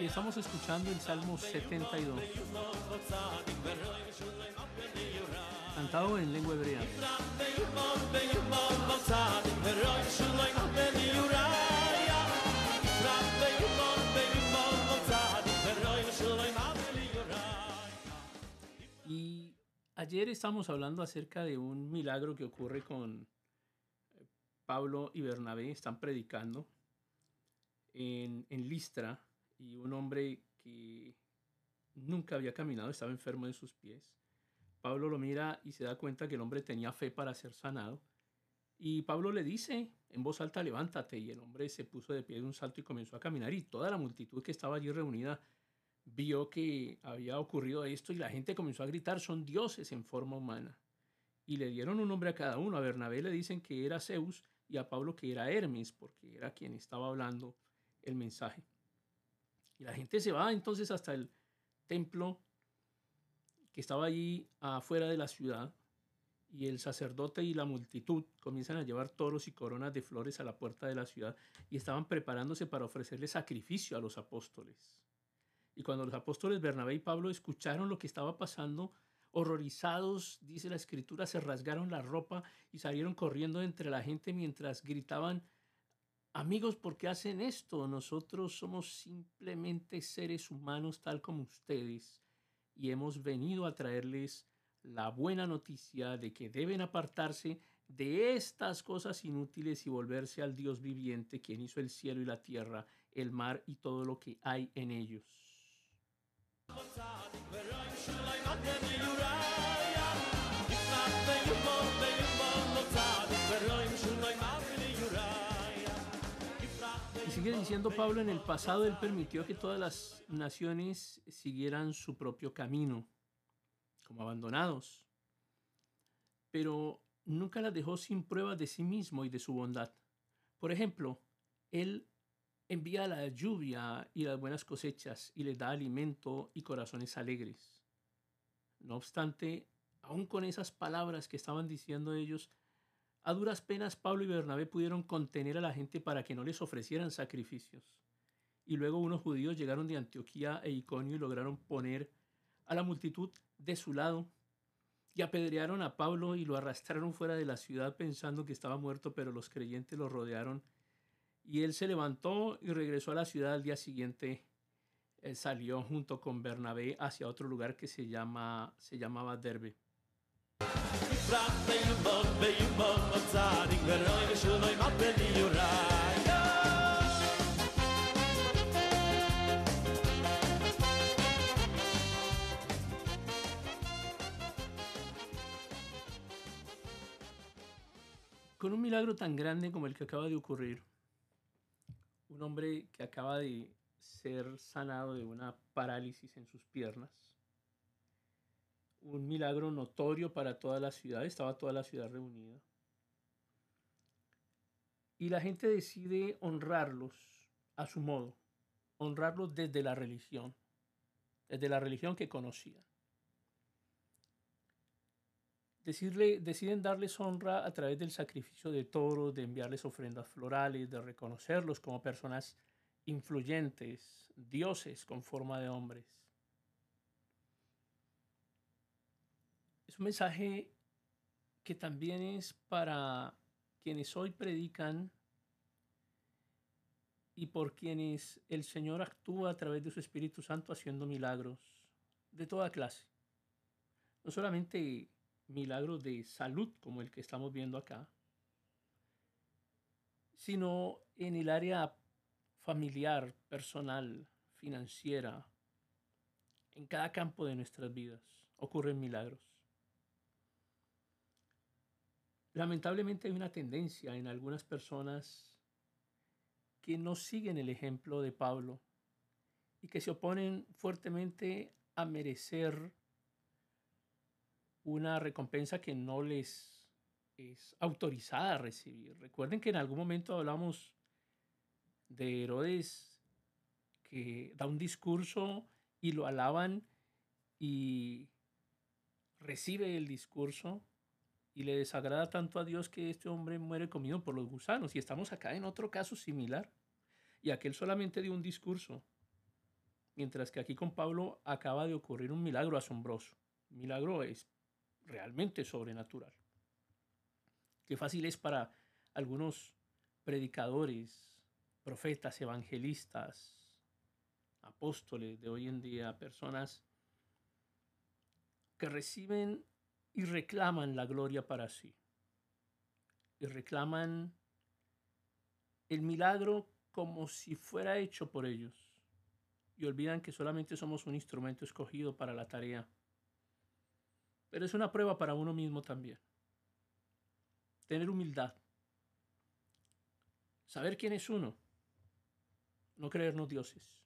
Y estamos escuchando el Salmo 72, cantado en lengua hebrea. Ayer estamos hablando acerca de un milagro que ocurre con eh, Pablo y Bernabé, están predicando en, en Listra y un hombre que nunca había caminado, estaba enfermo de sus pies. Pablo lo mira y se da cuenta que el hombre tenía fe para ser sanado. Y Pablo le dice en voz alta, levántate. Y el hombre se puso de pie de un salto y comenzó a caminar. Y toda la multitud que estaba allí reunida vio que había ocurrido esto y la gente comenzó a gritar, son dioses en forma humana. Y le dieron un nombre a cada uno. A Bernabé le dicen que era Zeus y a Pablo que era Hermes, porque era quien estaba hablando el mensaje. Y la gente se va entonces hasta el templo que estaba allí afuera de la ciudad y el sacerdote y la multitud comienzan a llevar toros y coronas de flores a la puerta de la ciudad y estaban preparándose para ofrecerle sacrificio a los apóstoles. Y cuando los apóstoles Bernabé y Pablo escucharon lo que estaba pasando, horrorizados, dice la escritura, se rasgaron la ropa y salieron corriendo entre la gente mientras gritaban, amigos, ¿por qué hacen esto? Nosotros somos simplemente seres humanos tal como ustedes y hemos venido a traerles la buena noticia de que deben apartarse de estas cosas inútiles y volverse al Dios viviente, quien hizo el cielo y la tierra, el mar y todo lo que hay en ellos. Y sigue diciendo Pablo, en el pasado él permitió que todas las naciones siguieran su propio camino, como abandonados, pero nunca las dejó sin pruebas de sí mismo y de su bondad. Por ejemplo, él envía la lluvia y las buenas cosechas y les da alimento y corazones alegres. No obstante, aun con esas palabras que estaban diciendo ellos, a duras penas Pablo y Bernabé pudieron contener a la gente para que no les ofrecieran sacrificios. Y luego unos judíos llegaron de Antioquía e Iconio y lograron poner a la multitud de su lado y apedrearon a Pablo y lo arrastraron fuera de la ciudad pensando que estaba muerto, pero los creyentes lo rodearon y él se levantó y regresó a la ciudad al día siguiente. Salió junto con Bernabé hacia otro lugar que se, llama, se llamaba Derbe. Con un milagro tan grande como el que acaba de ocurrir, un hombre que acaba de ser sanado de una parálisis en sus piernas, un milagro notorio para toda la ciudad, estaba toda la ciudad reunida. Y la gente decide honrarlos a su modo, honrarlos desde la religión, desde la religión que conocían. Decirle, deciden darles honra a través del sacrificio de toros, de enviarles ofrendas florales, de reconocerlos como personas influyentes, dioses con forma de hombres. Es un mensaje que también es para quienes hoy predican y por quienes el Señor actúa a través de su Espíritu Santo haciendo milagros de toda clase. No solamente milagros de salud como el que estamos viendo acá, sino en el área familiar, personal, financiera, en cada campo de nuestras vidas ocurren milagros. Lamentablemente hay una tendencia en algunas personas que no siguen el ejemplo de Pablo y que se oponen fuertemente a merecer una recompensa que no les es autorizada a recibir. Recuerden que en algún momento hablamos de Herodes que da un discurso y lo alaban y recibe el discurso y le desagrada tanto a Dios que este hombre muere comido por los gusanos. Y estamos acá en otro caso similar. Y aquel solamente dio un discurso, mientras que aquí con Pablo acaba de ocurrir un milagro asombroso. milagro es realmente sobrenatural. Qué fácil es para algunos predicadores, profetas, evangelistas, apóstoles de hoy en día, personas que reciben y reclaman la gloria para sí. Y reclaman el milagro como si fuera hecho por ellos. Y olvidan que solamente somos un instrumento escogido para la tarea. Pero es una prueba para uno mismo también. Tener humildad. Saber quién es uno. No creernos dioses.